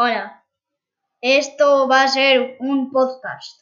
Hola, esto va a ser un podcast.